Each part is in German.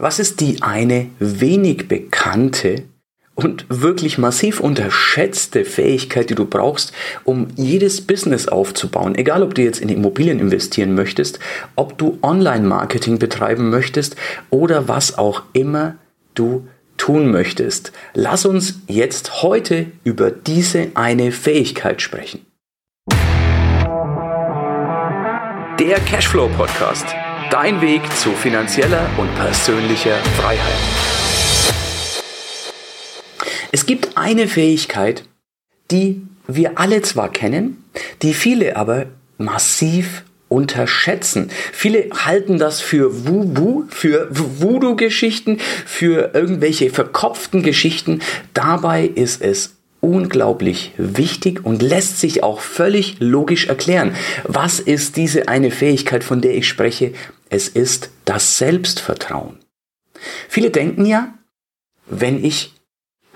Was ist die eine wenig bekannte und wirklich massiv unterschätzte Fähigkeit, die du brauchst, um jedes Business aufzubauen. Egal, ob du jetzt in Immobilien investieren möchtest, ob du Online-Marketing betreiben möchtest oder was auch immer du tun möchtest. Lass uns jetzt heute über diese eine Fähigkeit sprechen. Der Cashflow Podcast. Dein Weg zu finanzieller und persönlicher Freiheit. Es gibt eine Fähigkeit, die wir alle zwar kennen, die viele aber massiv unterschätzen. Viele halten das für Wubu, für Voodoo-Geschichten, für irgendwelche verkopften Geschichten. Dabei ist es unglaublich wichtig und lässt sich auch völlig logisch erklären. Was ist diese eine Fähigkeit, von der ich spreche? Es ist das Selbstvertrauen. Viele denken ja, wenn ich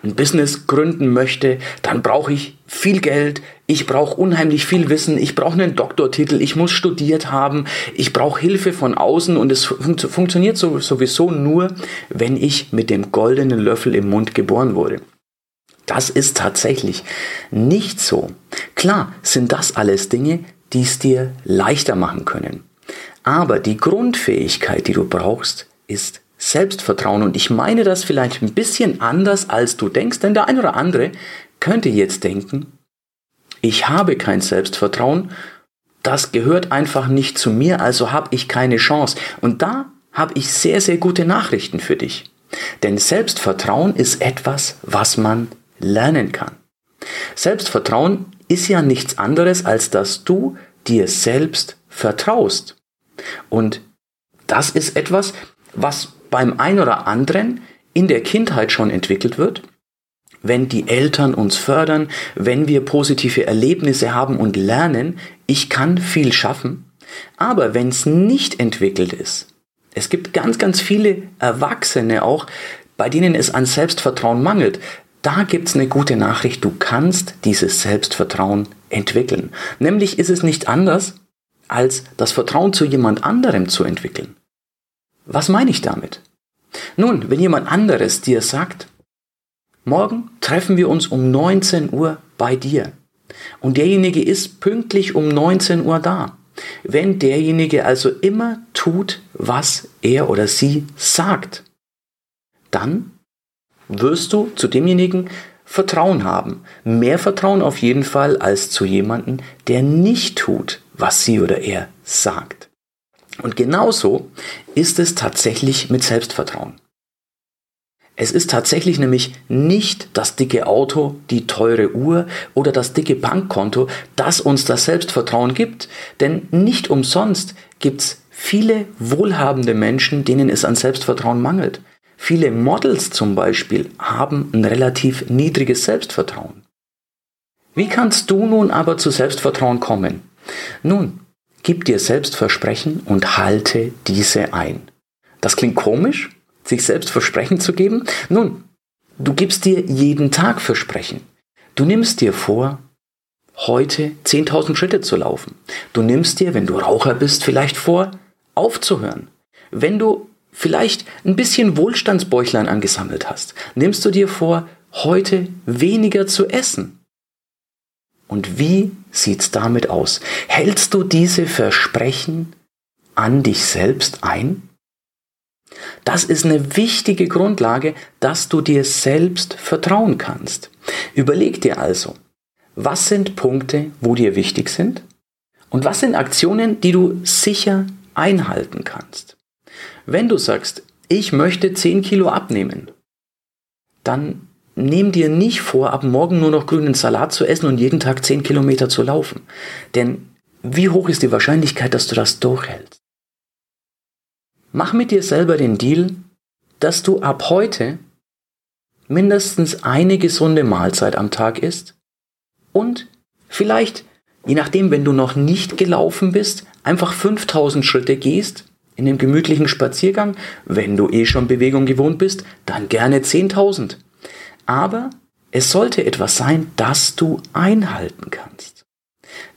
ein Business gründen möchte, dann brauche ich viel Geld, ich brauche unheimlich viel Wissen, ich brauche einen Doktortitel, ich muss studiert haben, ich brauche Hilfe von außen und es fun funktioniert sowieso nur, wenn ich mit dem goldenen Löffel im Mund geboren wurde. Das ist tatsächlich nicht so. Klar sind das alles Dinge, die es dir leichter machen können. Aber die Grundfähigkeit, die du brauchst, ist Selbstvertrauen. Und ich meine das vielleicht ein bisschen anders, als du denkst, denn der ein oder andere könnte jetzt denken, ich habe kein Selbstvertrauen, das gehört einfach nicht zu mir, also habe ich keine Chance. Und da habe ich sehr, sehr gute Nachrichten für dich. Denn Selbstvertrauen ist etwas, was man lernen kann. Selbstvertrauen ist ja nichts anderes, als dass du dir selbst vertraust. Und das ist etwas, was beim ein oder anderen in der Kindheit schon entwickelt wird, wenn die Eltern uns fördern, wenn wir positive Erlebnisse haben und lernen, ich kann viel schaffen. Aber wenn es nicht entwickelt ist, es gibt ganz, ganz viele Erwachsene auch, bei denen es an Selbstvertrauen mangelt. Da gibt es eine gute Nachricht, du kannst dieses Selbstvertrauen entwickeln. Nämlich ist es nicht anders, als das Vertrauen zu jemand anderem zu entwickeln. Was meine ich damit? Nun, wenn jemand anderes dir sagt, morgen treffen wir uns um 19 Uhr bei dir und derjenige ist pünktlich um 19 Uhr da, wenn derjenige also immer tut, was er oder sie sagt, dann wirst du zu demjenigen Vertrauen haben. Mehr Vertrauen auf jeden Fall als zu jemandem, der nicht tut, was sie oder er sagt. Und genauso ist es tatsächlich mit Selbstvertrauen. Es ist tatsächlich nämlich nicht das dicke Auto, die teure Uhr oder das dicke Bankkonto, das uns das Selbstvertrauen gibt. Denn nicht umsonst gibt's viele wohlhabende Menschen, denen es an Selbstvertrauen mangelt. Viele Models zum Beispiel haben ein relativ niedriges Selbstvertrauen. Wie kannst du nun aber zu Selbstvertrauen kommen? Nun, Gib dir selbst Versprechen und halte diese ein. Das klingt komisch, sich selbst Versprechen zu geben? Nun, du gibst dir jeden Tag Versprechen. Du nimmst dir vor, heute 10.000 Schritte zu laufen. Du nimmst dir, wenn du Raucher bist, vielleicht vor, aufzuhören. Wenn du vielleicht ein bisschen Wohlstandsbäuchlein angesammelt hast, nimmst du dir vor, heute weniger zu essen. Und wie sieht's damit aus? Hältst du diese Versprechen an dich selbst ein? Das ist eine wichtige Grundlage, dass du dir selbst vertrauen kannst. Überleg dir also, was sind Punkte, wo dir wichtig sind? Und was sind Aktionen, die du sicher einhalten kannst? Wenn du sagst, ich möchte 10 Kilo abnehmen, dann Nimm dir nicht vor, ab morgen nur noch grünen Salat zu essen und jeden Tag 10 Kilometer zu laufen. Denn wie hoch ist die Wahrscheinlichkeit, dass du das durchhältst? Mach mit dir selber den Deal, dass du ab heute mindestens eine gesunde Mahlzeit am Tag isst und vielleicht, je nachdem, wenn du noch nicht gelaufen bist, einfach 5000 Schritte gehst in dem gemütlichen Spaziergang. Wenn du eh schon Bewegung gewohnt bist, dann gerne 10.000 aber es sollte etwas sein, das du einhalten kannst.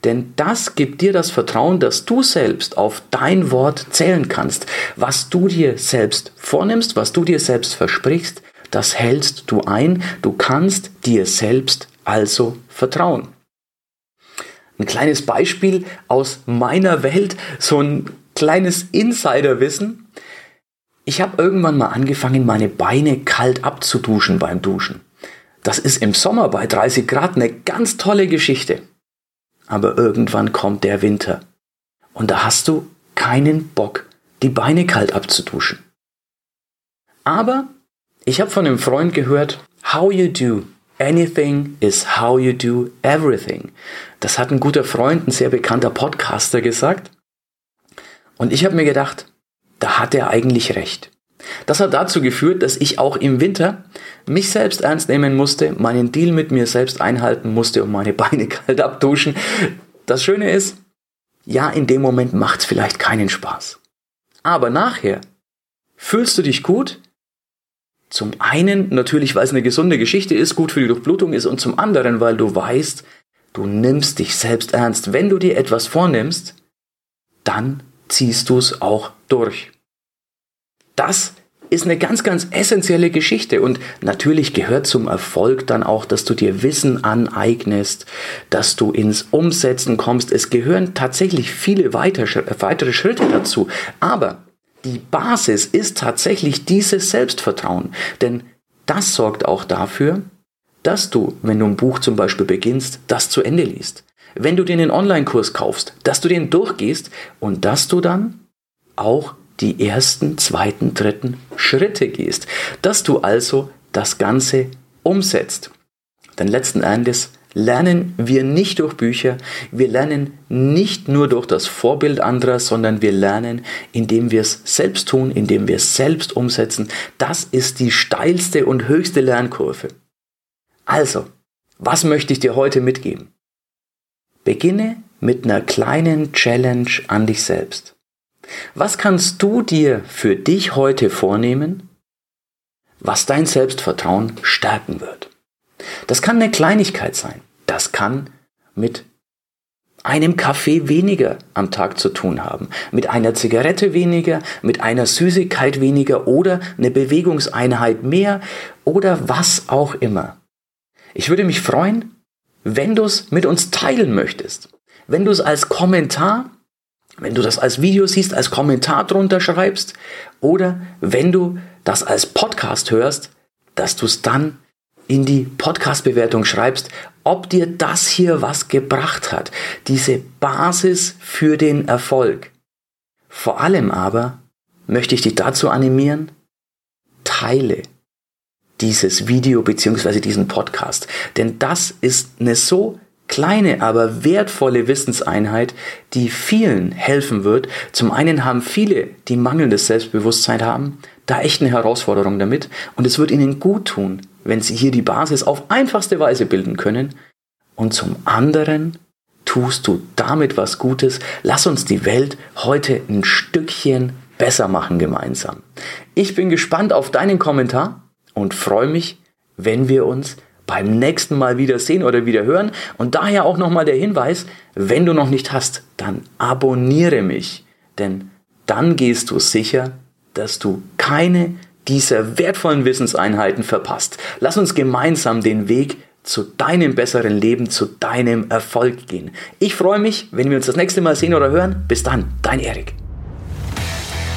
Denn das gibt dir das Vertrauen, dass du selbst auf dein Wort zählen kannst. Was du dir selbst vornimmst, was du dir selbst versprichst, das hältst du ein. Du kannst dir selbst also vertrauen. Ein kleines Beispiel aus meiner Welt, so ein kleines Insiderwissen. Ich habe irgendwann mal angefangen, meine Beine kalt abzuduschen beim Duschen. Das ist im Sommer bei 30 Grad eine ganz tolle Geschichte. Aber irgendwann kommt der Winter. Und da hast du keinen Bock, die Beine kalt abzuduschen. Aber ich habe von einem Freund gehört, how you do anything is how you do everything. Das hat ein guter Freund, ein sehr bekannter Podcaster gesagt. Und ich habe mir gedacht, da hat er eigentlich recht. Das hat dazu geführt, dass ich auch im Winter mich selbst ernst nehmen musste, meinen Deal mit mir selbst einhalten musste und meine Beine kalt abduschen. Das Schöne ist, ja, in dem Moment macht es vielleicht keinen Spaß. Aber nachher fühlst du dich gut. Zum einen natürlich, weil es eine gesunde Geschichte ist, gut für die Durchblutung ist und zum anderen, weil du weißt, du nimmst dich selbst ernst. Wenn du dir etwas vornimmst, dann ziehst du es auch durch. Das ist eine ganz, ganz essentielle Geschichte und natürlich gehört zum Erfolg dann auch, dass du dir Wissen aneignest, dass du ins Umsetzen kommst. Es gehören tatsächlich viele weitere Schritte dazu, aber die Basis ist tatsächlich dieses Selbstvertrauen, denn das sorgt auch dafür, dass du, wenn du ein Buch zum Beispiel beginnst, das zu Ende liest. Wenn du dir einen Online-Kurs kaufst, dass du den durchgehst und dass du dann auch die ersten, zweiten, dritten Schritte gehst. Dass du also das Ganze umsetzt. Denn letzten Endes lernen wir nicht durch Bücher, wir lernen nicht nur durch das Vorbild anderer, sondern wir lernen, indem wir es selbst tun, indem wir es selbst umsetzen. Das ist die steilste und höchste Lernkurve. Also, was möchte ich dir heute mitgeben? Beginne mit einer kleinen Challenge an dich selbst. Was kannst du dir für dich heute vornehmen, was dein Selbstvertrauen stärken wird? Das kann eine Kleinigkeit sein. Das kann mit einem Kaffee weniger am Tag zu tun haben, mit einer Zigarette weniger, mit einer Süßigkeit weniger oder eine Bewegungseinheit mehr oder was auch immer. Ich würde mich freuen, wenn du es mit uns teilen möchtest, wenn du es als Kommentar wenn du das als Video siehst, als Kommentar drunter schreibst oder wenn du das als Podcast hörst, dass du es dann in die Podcast-Bewertung schreibst, ob dir das hier was gebracht hat. Diese Basis für den Erfolg. Vor allem aber möchte ich dich dazu animieren, teile dieses Video beziehungsweise diesen Podcast. Denn das ist eine so kleine, aber wertvolle Wissenseinheit, die vielen helfen wird. Zum einen haben viele, die mangelndes Selbstbewusstsein haben, da echt eine Herausforderung damit und es wird ihnen gut tun, wenn sie hier die Basis auf einfachste Weise bilden können. Und zum anderen tust du damit was Gutes. Lass uns die Welt heute ein Stückchen besser machen gemeinsam. Ich bin gespannt auf deinen Kommentar und freue mich, wenn wir uns beim nächsten Mal wieder sehen oder wieder hören. Und daher auch nochmal der Hinweis, wenn du noch nicht hast, dann abonniere mich. Denn dann gehst du sicher, dass du keine dieser wertvollen Wissenseinheiten verpasst. Lass uns gemeinsam den Weg zu deinem besseren Leben, zu deinem Erfolg gehen. Ich freue mich, wenn wir uns das nächste Mal sehen oder hören. Bis dann, dein Erik.